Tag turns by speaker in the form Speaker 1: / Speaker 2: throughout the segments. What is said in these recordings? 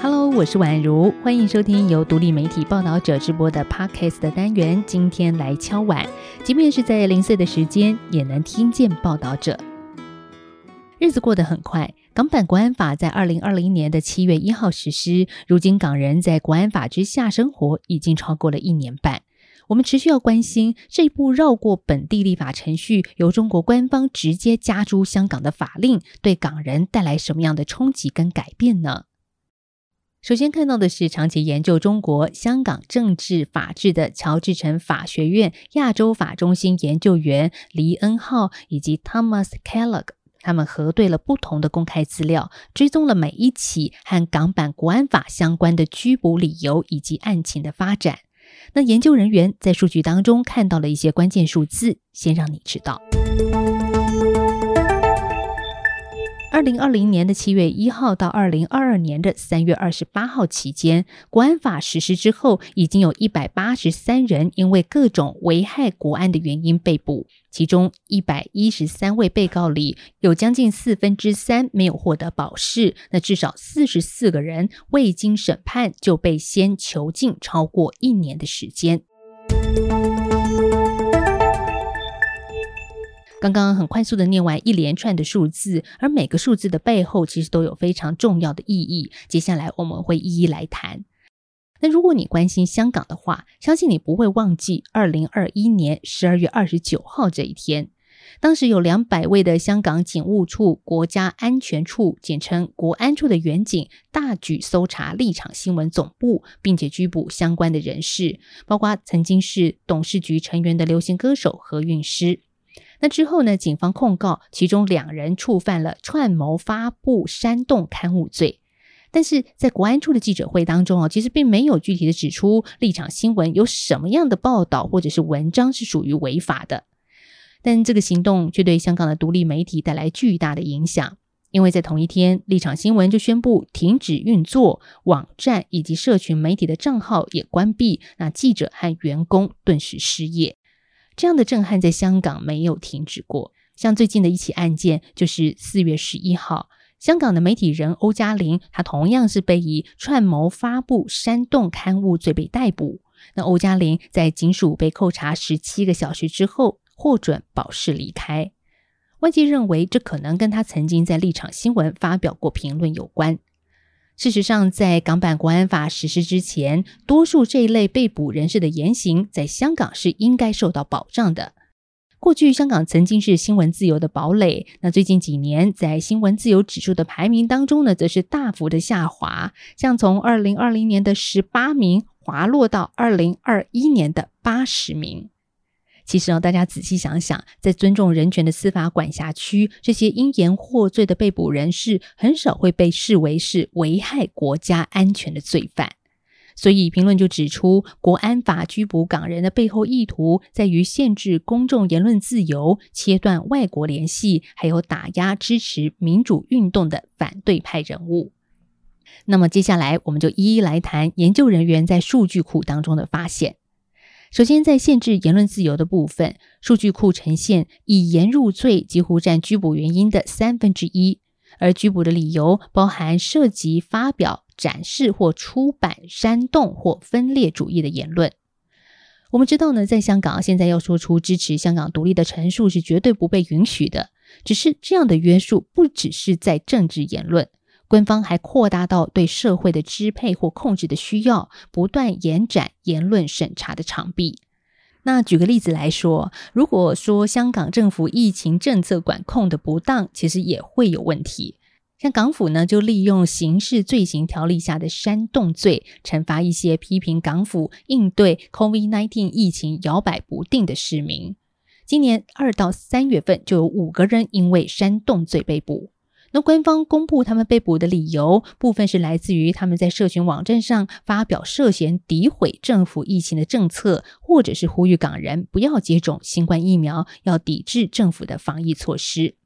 Speaker 1: Hello，我是宛如，欢迎收听由独立媒体报道者直播的 Podcast 的单元。今天来敲碗，即便是在零碎的时间，也能听见报道者。日子过得很快，港版国安法在二零二零年的七月一号实施，如今港人在国安法之下生活已经超过了一年半。我们持续要关心这一部绕过本地立法程序，由中国官方直接加诸香港的法令，对港人带来什么样的冲击跟改变呢？首先看到的是长期研究中国香港政治法治的乔治城法学院亚洲法中心研究员黎恩浩以及 Thomas Kellogg，他们核对了不同的公开资料，追踪了每一起和港版国安法相关的拘捕理由以及案情的发展。那研究人员在数据当中看到了一些关键数字，先让你知道。二零二零年的七月一号到二零二二年的三月二十八号期间，国安法实施之后，已经有一百八十三人因为各种危害国安的原因被捕，其中一百一十三位被告里，有将近四分之三没有获得保释，那至少四十四个人未经审判就被先囚禁超过一年的时间。刚刚很快速的念完一连串的数字，而每个数字的背后其实都有非常重要的意义。接下来我们会一一来谈。那如果你关心香港的话，相信你不会忘记二零二一年十二月二十九号这一天，当时有两百位的香港警务处国家安全处（简称国安处）的员警大举搜查立场新闻总部，并且拘捕相关的人士，包括曾经是董事局成员的流行歌手何韵诗。那之后呢？警方控告其中两人触犯了串谋发布煽动刊物罪，但是在国安处的记者会当中啊，其实并没有具体的指出立场新闻有什么样的报道或者是文章是属于违法的。但这个行动却对香港的独立媒体带来巨大的影响，因为在同一天，立场新闻就宣布停止运作，网站以及社群媒体的账号也关闭，那记者和员工顿时失业。这样的震撼在香港没有停止过。像最近的一起案件，就是四月十一号，香港的媒体人欧嘉玲，她同样是被以串谋发布煽动刊物罪被逮捕。那欧嘉玲在警署被扣查十七个小时之后，获准保释离开。外界认为，这可能跟他曾经在立场新闻发表过评论有关。事实上，在港版国安法实施之前，多数这一类被捕人士的言行在香港是应该受到保障的。过去，香港曾经是新闻自由的堡垒。那最近几年，在新闻自由指数的排名当中呢，则是大幅的下滑，像从二零二零年的十八名滑落到二零二一年的八十名。其实呢，大家仔细想想，在尊重人权的司法管辖区，这些因言获罪的被捕人士很少会被视为是危害国家安全的罪犯。所以评论就指出，国安法拘捕港人的背后意图在于限制公众言论自由、切断外国联系，还有打压支持民主运动的反对派人物。那么接下来，我们就一一来谈研究人员在数据库当中的发现。首先，在限制言论自由的部分，数据库呈现以言入罪几乎占拘捕原因的三分之一，而拘捕的理由包含涉及发表、展示或出版煽动或分裂主义的言论。我们知道呢，在香港现在要说出支持香港独立的陈述是绝对不被允许的，只是这样的约束不只是在政治言论。官方还扩大到对社会的支配或控制的需要，不断延展言论审查的长臂。那举个例子来说，如果说香港政府疫情政策管控的不当，其实也会有问题。像港府呢，就利用刑事罪行条例下的煽动罪，惩罚一些批评港府应对 COVID-19 疫情摇摆不定的市民。今年二到三月份，就有五个人因为煽动罪被捕。那官方公布他们被捕的理由，部分是来自于他们在社群网站上发表涉嫌诋毁政府疫情的政策，或者是呼吁港人不要接种新冠疫苗，要抵制政府的防疫措施。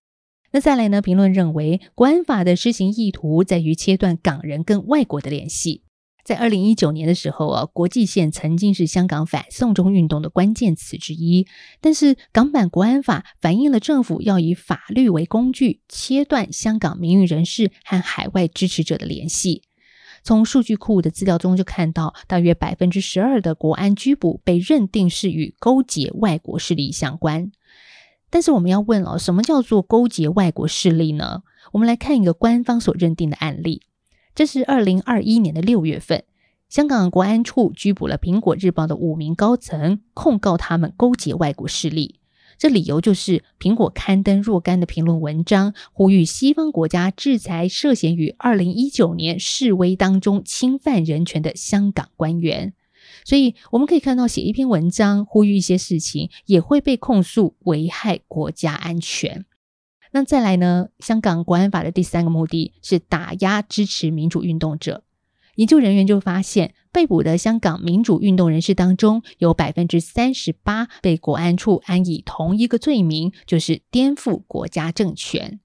Speaker 1: 那再来呢？评论认为，国安法的施行意图在于切断港人跟外国的联系。在二零一九年的时候啊，国际线曾经是香港反送中运动的关键词之一。但是港版国安法反映了政府要以法律为工具，切断香港名誉人士和海外支持者的联系。从数据库的资料中就看到，大约百分之十二的国安拘捕被认定是与勾结外国势力相关。但是我们要问了，什么叫做勾结外国势力呢？我们来看一个官方所认定的案例。这是二零二一年的六月份，香港国安处拘捕了《苹果日报》的五名高层，控告他们勾结外国势力。这理由就是苹果刊登若干的评论文章，呼吁西方国家制裁涉嫌于二零一九年示威当中侵犯人权的香港官员。所以我们可以看到，写一篇文章呼吁一些事情，也会被控诉危害国家安全。那再来呢？香港国安法的第三个目的是打压支持民主运动者。研究人员就发现，被捕的香港民主运动人士当中，有百分之三十八被国安处安以同一个罪名，就是颠覆国家政权。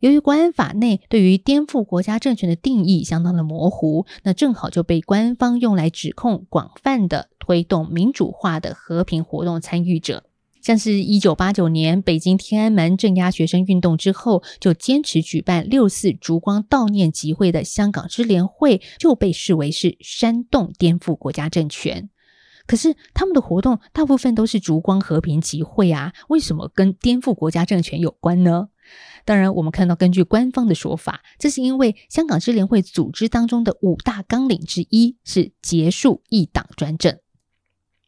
Speaker 1: 由于国安法内对于颠覆国家政权的定义相当的模糊，那正好就被官方用来指控广泛的推动民主化的和平活动参与者。像是一九八九年北京天安门镇压学生运动之后，就坚持举办六四烛光悼念集会的香港支联会，就被视为是煽动颠覆国家政权。可是他们的活动大部分都是烛光和平集会啊，为什么跟颠覆国家政权有关呢？当然，我们看到根据官方的说法，这是因为香港支联会组织当中的五大纲领之一是结束一党专政。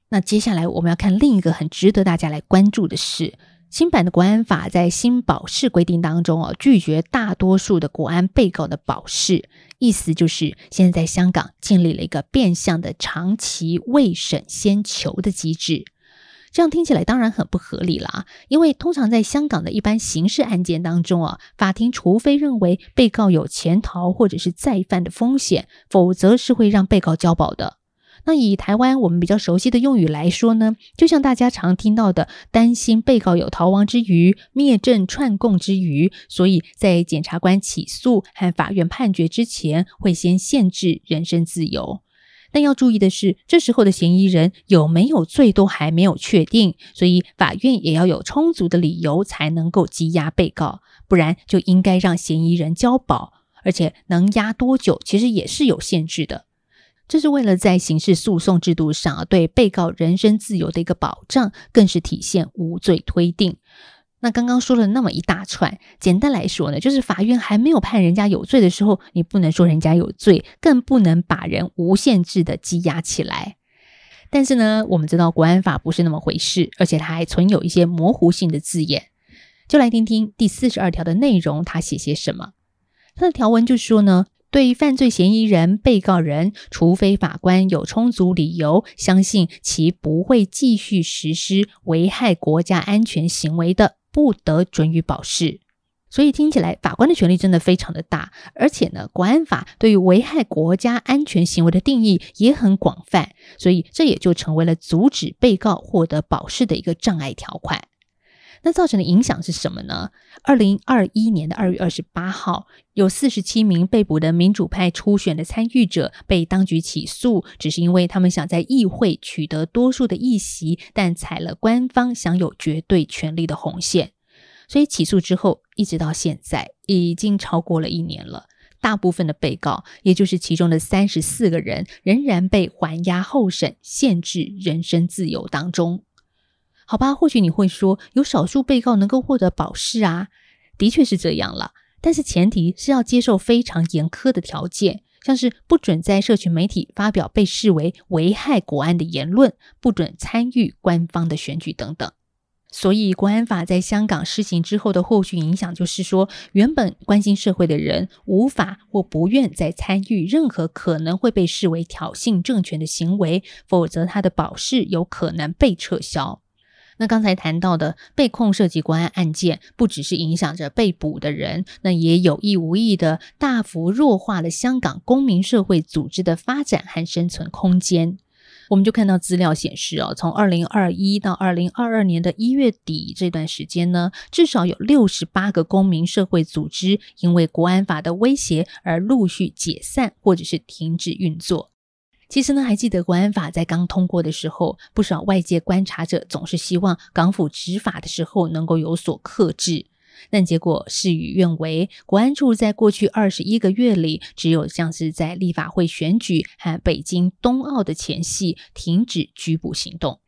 Speaker 1: 那接下来我们要看另一个很值得大家来关注的是，新版的国安法在新保释规定当中哦，拒绝大多数的国安被告的保释，意思就是现在在香港建立了一个变相的长期未审先囚的机制。这样听起来当然很不合理了啊，因为通常在香港的一般刑事案件当中啊，法庭除非认为被告有潜逃或者是再犯的风险，否则是会让被告交保的。那以台湾我们比较熟悉的用语来说呢，就像大家常听到的，担心被告有逃亡之余、灭证串供之余，所以在检察官起诉和法院判决之前，会先限制人身自由。但要注意的是，这时候的嫌疑人有没有罪都还没有确定，所以法院也要有充足的理由才能够羁押被告，不然就应该让嫌疑人交保，而且能押多久，其实也是有限制的。这是为了在刑事诉讼制度上对被告人身自由的一个保障，更是体现无罪推定。那刚刚说了那么一大串，简单来说呢，就是法院还没有判人家有罪的时候，你不能说人家有罪，更不能把人无限制的羁押起来。但是呢，我们知道国安法不是那么回事，而且它还存有一些模糊性的字眼。就来听听第四十二条的内容，它写些什么？它的条文就说呢。对犯罪嫌疑人、被告人，除非法官有充足理由相信其不会继续实施危害国家安全行为的，不得准予保释。所以听起来，法官的权力真的非常的大，而且呢，国安法对于危害国家安全行为的定义也很广泛，所以这也就成为了阻止被告获得保释的一个障碍条款。那造成的影响是什么呢？二零二一年的二月二十八号，有四十七名被捕的民主派初选的参与者被当局起诉，只是因为他们想在议会取得多数的议席，但踩了官方享有绝对权力的红线。所以起诉之后，一直到现在已经超过了一年了。大部分的被告，也就是其中的三十四个人，仍然被还押候审，限制人身自由当中。好吧，或许你会说，有少数被告能够获得保释啊，的确是这样了。但是前提是要接受非常严苛的条件，像是不准在社群媒体发表被视为危害国安的言论，不准参与官方的选举等等。所以，国安法在香港施行之后的后续影响，就是说，原本关心社会的人，无法或不愿再参与任何可能会被视为挑衅政权的行为，否则他的保释有可能被撤销。那刚才谈到的被控涉及国安案件，不只是影响着被捕的人，那也有意无意的大幅弱化了香港公民社会组织的发展和生存空间。我们就看到资料显示哦，从二零二一到二零二二年的一月底这段时间呢，至少有六十八个公民社会组织因为国安法的威胁而陆续解散或者是停止运作。其实呢，还记得国安法在刚通过的时候，不少外界观察者总是希望港府执法的时候能够有所克制。但结果事与愿违，国安处在过去二十一个月里，只有像是在立法会选举和北京冬奥的前夕停止拘捕行动。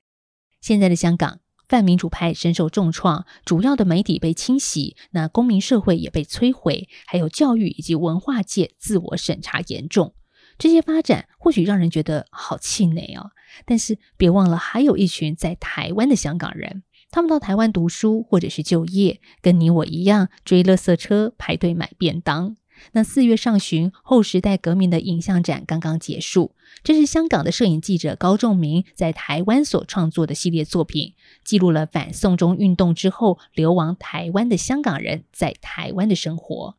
Speaker 1: 现在的香港泛民主派深受重创，主要的媒体被清洗，那公民社会也被摧毁，还有教育以及文化界自我审查严重。这些发展或许让人觉得好气馁哦，但是别忘了，还有一群在台湾的香港人，他们到台湾读书或者是就业，跟你我一样追垃圾车排队买便当。那四月上旬，后时代革命的影像展刚刚结束，这是香港的摄影记者高仲明在台湾所创作的系列作品，记录了反送中运动之后流亡台湾的香港人在台湾的生活。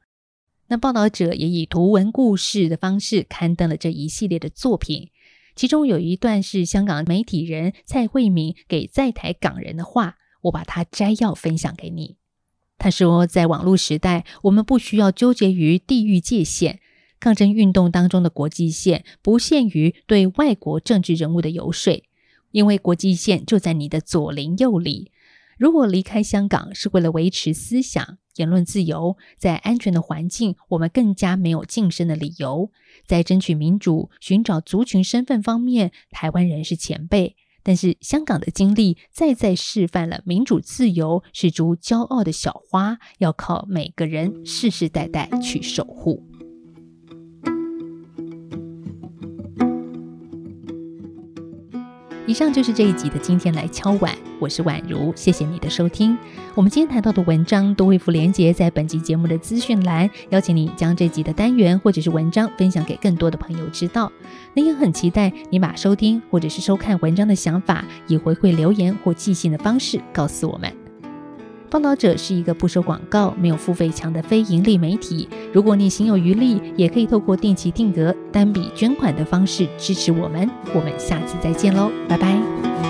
Speaker 1: 那报道者也以图文故事的方式刊登了这一系列的作品，其中有一段是香港媒体人蔡慧敏给在台港人的话，我把它摘要分享给你。他说，在网络时代，我们不需要纠结于地域界限，抗争运动当中的国际线不限于对外国政治人物的游说，因为国际线就在你的左邻右里。如果离开香港是为了维持思想言论自由，在安全的环境，我们更加没有晋升的理由。在争取民主、寻找族群身份方面，台湾人是前辈，但是香港的经历再再示范了民主自由是株骄傲的小花，要靠每个人世世代代去守护。以上就是这一集的今天来敲碗，我是宛如，谢谢你的收听。我们今天谈到的文章都会附连结在本集节目的资讯栏，邀请你将这集的单元或者是文章分享给更多的朋友知道。那也很期待你把收听或者是收看文章的想法，以回馈留言或寄信的方式告诉我们。报道者是一个不收广告、没有付费墙的非盈利媒体。如果你心有余力，也可以透过定期定额、单笔捐款的方式支持我们。我们下次再见喽，拜拜。